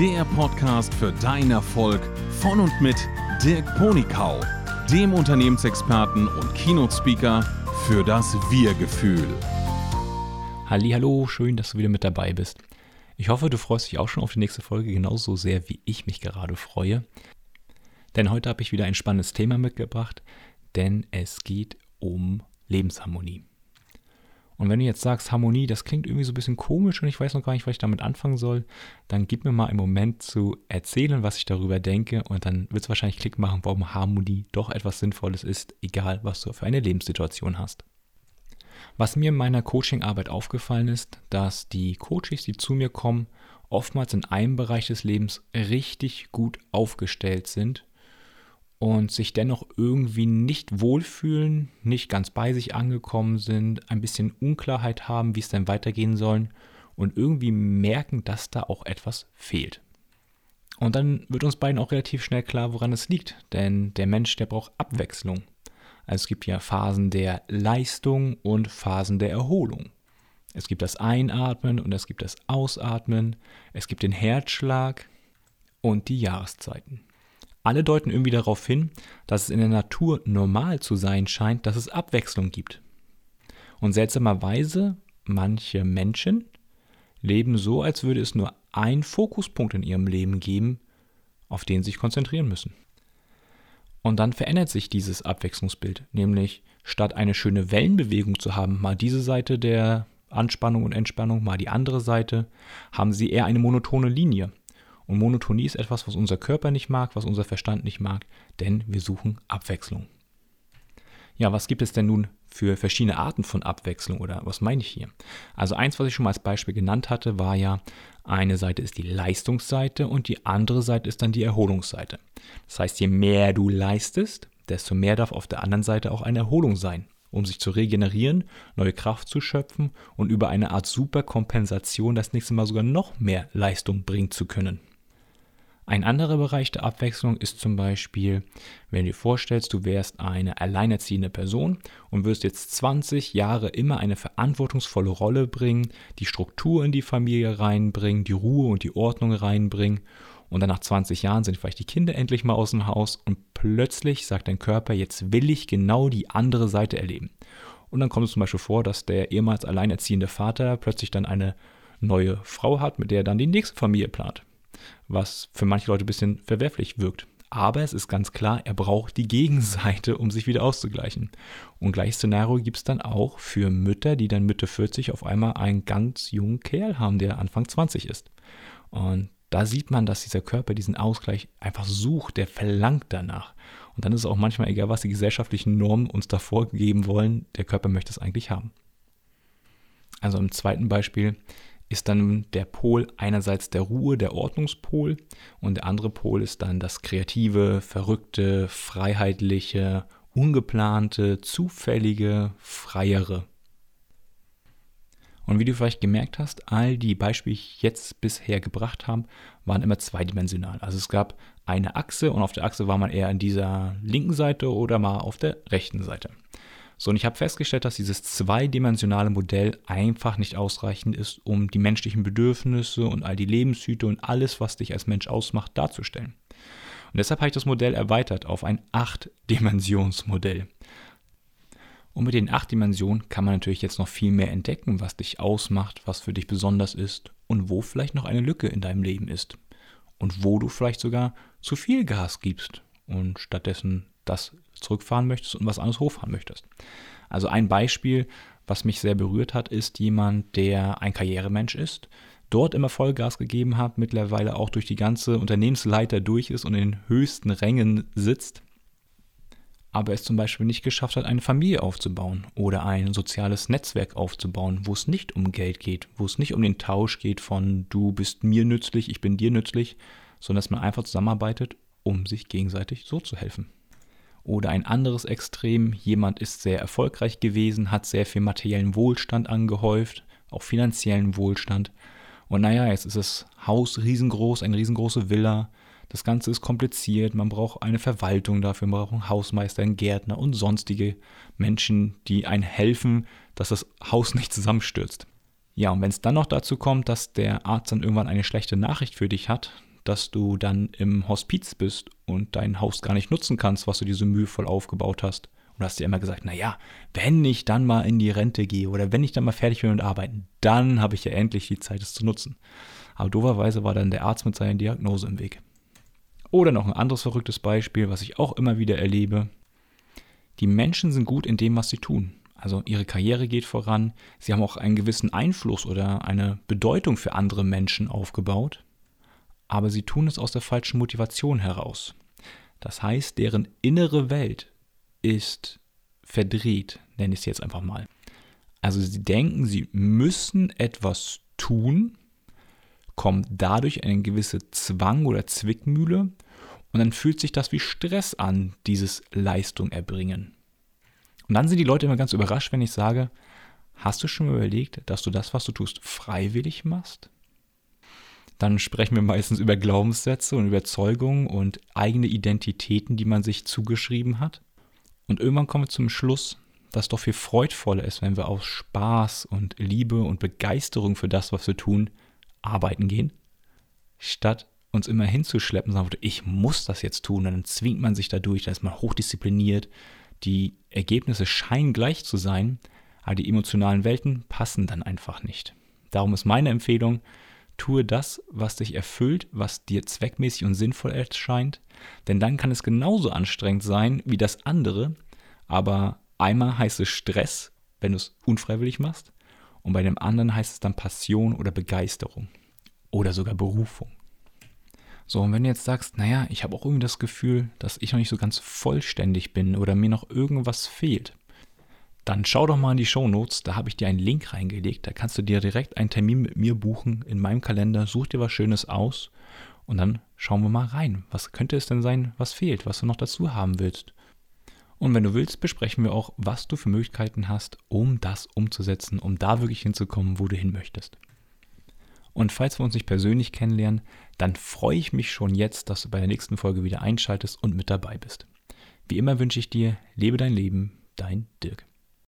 der Podcast für deinen Erfolg von und mit Dirk Ponikau, dem Unternehmensexperten und Keynote-Speaker für das Wir-Gefühl. Hallo, schön, dass du wieder mit dabei bist. Ich hoffe, du freust dich auch schon auf die nächste Folge genauso sehr, wie ich mich gerade freue. Denn heute habe ich wieder ein spannendes Thema mitgebracht, denn es geht um Lebensharmonie. Und wenn du jetzt sagst, Harmonie, das klingt irgendwie so ein bisschen komisch und ich weiß noch gar nicht, was ich damit anfangen soll, dann gib mir mal einen Moment zu erzählen, was ich darüber denke und dann wird es wahrscheinlich Klick machen, warum Harmonie doch etwas Sinnvolles ist, egal was du für eine Lebenssituation hast. Was mir in meiner Coaching-Arbeit aufgefallen ist, dass die Coaches, die zu mir kommen, oftmals in einem Bereich des Lebens richtig gut aufgestellt sind und sich dennoch irgendwie nicht wohlfühlen, nicht ganz bei sich angekommen sind, ein bisschen Unklarheit haben, wie es denn weitergehen soll und irgendwie merken, dass da auch etwas fehlt. Und dann wird uns beiden auch relativ schnell klar, woran es liegt, denn der Mensch, der braucht Abwechslung. Also es gibt ja Phasen der Leistung und Phasen der Erholung. Es gibt das Einatmen und es gibt das Ausatmen, es gibt den Herzschlag und die Jahreszeiten. Alle deuten irgendwie darauf hin, dass es in der Natur normal zu sein scheint, dass es Abwechslung gibt. Und seltsamerweise, manche Menschen leben so, als würde es nur einen Fokuspunkt in ihrem Leben geben, auf den sie sich konzentrieren müssen. Und dann verändert sich dieses Abwechslungsbild, nämlich statt eine schöne Wellenbewegung zu haben, mal diese Seite der Anspannung und Entspannung, mal die andere Seite, haben sie eher eine monotone Linie. Und Monotonie ist etwas, was unser Körper nicht mag, was unser Verstand nicht mag, denn wir suchen Abwechslung. Ja, was gibt es denn nun für verschiedene Arten von Abwechslung oder was meine ich hier? Also eins, was ich schon mal als Beispiel genannt hatte, war ja, eine Seite ist die Leistungsseite und die andere Seite ist dann die Erholungsseite. Das heißt, je mehr du leistest, desto mehr darf auf der anderen Seite auch eine Erholung sein, um sich zu regenerieren, neue Kraft zu schöpfen und über eine Art Superkompensation das nächste Mal sogar noch mehr Leistung bringen zu können. Ein anderer Bereich der Abwechslung ist zum Beispiel, wenn du dir vorstellst, du wärst eine alleinerziehende Person und wirst jetzt 20 Jahre immer eine verantwortungsvolle Rolle bringen, die Struktur in die Familie reinbringen, die Ruhe und die Ordnung reinbringen und dann nach 20 Jahren sind vielleicht die Kinder endlich mal aus dem Haus und plötzlich sagt dein Körper, jetzt will ich genau die andere Seite erleben. Und dann kommt es zum Beispiel vor, dass der ehemals alleinerziehende Vater plötzlich dann eine neue Frau hat, mit der er dann die nächste Familie plant was für manche Leute ein bisschen verwerflich wirkt. Aber es ist ganz klar, er braucht die Gegenseite, um sich wieder auszugleichen. Und gleiches Szenario gibt es dann auch für Mütter, die dann Mitte 40 auf einmal einen ganz jungen Kerl haben, der Anfang 20 ist. Und da sieht man, dass dieser Körper diesen Ausgleich einfach sucht, der verlangt danach. Und dann ist es auch manchmal egal, was die gesellschaftlichen Normen uns da vorgeben wollen, der Körper möchte es eigentlich haben. Also im zweiten Beispiel ist dann der Pol einerseits der Ruhe, der Ordnungspol und der andere Pol ist dann das kreative, verrückte, freiheitliche, ungeplante, zufällige, freiere. Und wie du vielleicht gemerkt hast, all die Beispiele, die ich jetzt bisher gebracht habe, waren immer zweidimensional. Also es gab eine Achse und auf der Achse war man eher an dieser linken Seite oder mal auf der rechten Seite. So, und ich habe festgestellt, dass dieses zweidimensionale Modell einfach nicht ausreichend ist, um die menschlichen Bedürfnisse und all die Lebenshüte und alles, was dich als Mensch ausmacht, darzustellen. Und deshalb habe ich das Modell erweitert auf ein Acht-Dimensions-Modell. Und mit den acht Dimensionen kann man natürlich jetzt noch viel mehr entdecken, was dich ausmacht, was für dich besonders ist und wo vielleicht noch eine Lücke in deinem Leben ist. Und wo du vielleicht sogar zu viel Gas gibst und stattdessen das zurückfahren möchtest und was anderes hochfahren möchtest. Also ein Beispiel, was mich sehr berührt hat, ist jemand, der ein Karrieremensch ist, dort immer Vollgas gegeben hat, mittlerweile auch durch die ganze Unternehmensleiter durch ist und in den höchsten Rängen sitzt, aber es zum Beispiel nicht geschafft hat, eine Familie aufzubauen oder ein soziales Netzwerk aufzubauen, wo es nicht um Geld geht, wo es nicht um den Tausch geht von du bist mir nützlich, ich bin dir nützlich, sondern dass man einfach zusammenarbeitet, um sich gegenseitig so zu helfen. Oder ein anderes Extrem, jemand ist sehr erfolgreich gewesen, hat sehr viel materiellen Wohlstand angehäuft, auch finanziellen Wohlstand. Und naja, jetzt ist das Haus riesengroß, eine riesengroße Villa. Das Ganze ist kompliziert, man braucht eine Verwaltung dafür, man braucht einen Hausmeister, einen Gärtner und sonstige Menschen, die einem helfen, dass das Haus nicht zusammenstürzt. Ja, und wenn es dann noch dazu kommt, dass der Arzt dann irgendwann eine schlechte Nachricht für dich hat, dass du dann im Hospiz bist und dein Haus gar nicht nutzen kannst, was du dir so mühevoll aufgebaut hast. Und hast dir immer gesagt, naja, wenn ich dann mal in die Rente gehe oder wenn ich dann mal fertig bin mit Arbeiten, dann habe ich ja endlich die Zeit, es zu nutzen. Aber doverweise war dann der Arzt mit seiner Diagnose im Weg. Oder noch ein anderes verrücktes Beispiel, was ich auch immer wieder erlebe. Die Menschen sind gut in dem, was sie tun. Also ihre Karriere geht voran, sie haben auch einen gewissen Einfluss oder eine Bedeutung für andere Menschen aufgebaut, aber sie tun es aus der falschen Motivation heraus. Das heißt, deren innere Welt ist verdreht, nenne ich es jetzt einfach mal. Also sie denken, sie müssen etwas tun, kommen dadurch in eine gewisse Zwang oder Zwickmühle und dann fühlt sich das wie Stress an, dieses Leistung erbringen. Und dann sind die Leute immer ganz überrascht, wenn ich sage, hast du schon mal überlegt, dass du das, was du tust, freiwillig machst? Dann sprechen wir meistens über Glaubenssätze und Überzeugungen und eigene Identitäten, die man sich zugeschrieben hat. Und irgendwann kommen wir zum Schluss, dass doch viel freudvoller ist, wenn wir aus Spaß und Liebe und Begeisterung für das, was wir tun, arbeiten gehen, statt uns immer hinzuschleppen, sagen, ich muss das jetzt tun, und dann zwingt man sich dadurch, da ist man hochdiszipliniert, die Ergebnisse scheinen gleich zu sein, aber die emotionalen Welten passen dann einfach nicht. Darum ist meine Empfehlung, tue das, was dich erfüllt, was dir zweckmäßig und sinnvoll erscheint, denn dann kann es genauso anstrengend sein wie das andere, aber einmal heißt es Stress, wenn du es unfreiwillig machst, und bei dem anderen heißt es dann Passion oder Begeisterung oder sogar Berufung. So, und wenn du jetzt sagst, naja, ich habe auch irgendwie das Gefühl, dass ich noch nicht so ganz vollständig bin oder mir noch irgendwas fehlt, dann schau doch mal in die Show Notes, da habe ich dir einen Link reingelegt. Da kannst du dir direkt einen Termin mit mir buchen in meinem Kalender. Such dir was Schönes aus und dann schauen wir mal rein. Was könnte es denn sein, was fehlt, was du noch dazu haben willst? Und wenn du willst, besprechen wir auch, was du für Möglichkeiten hast, um das umzusetzen, um da wirklich hinzukommen, wo du hin möchtest. Und falls wir uns nicht persönlich kennenlernen, dann freue ich mich schon jetzt, dass du bei der nächsten Folge wieder einschaltest und mit dabei bist. Wie immer wünsche ich dir, lebe dein Leben, dein Dirk.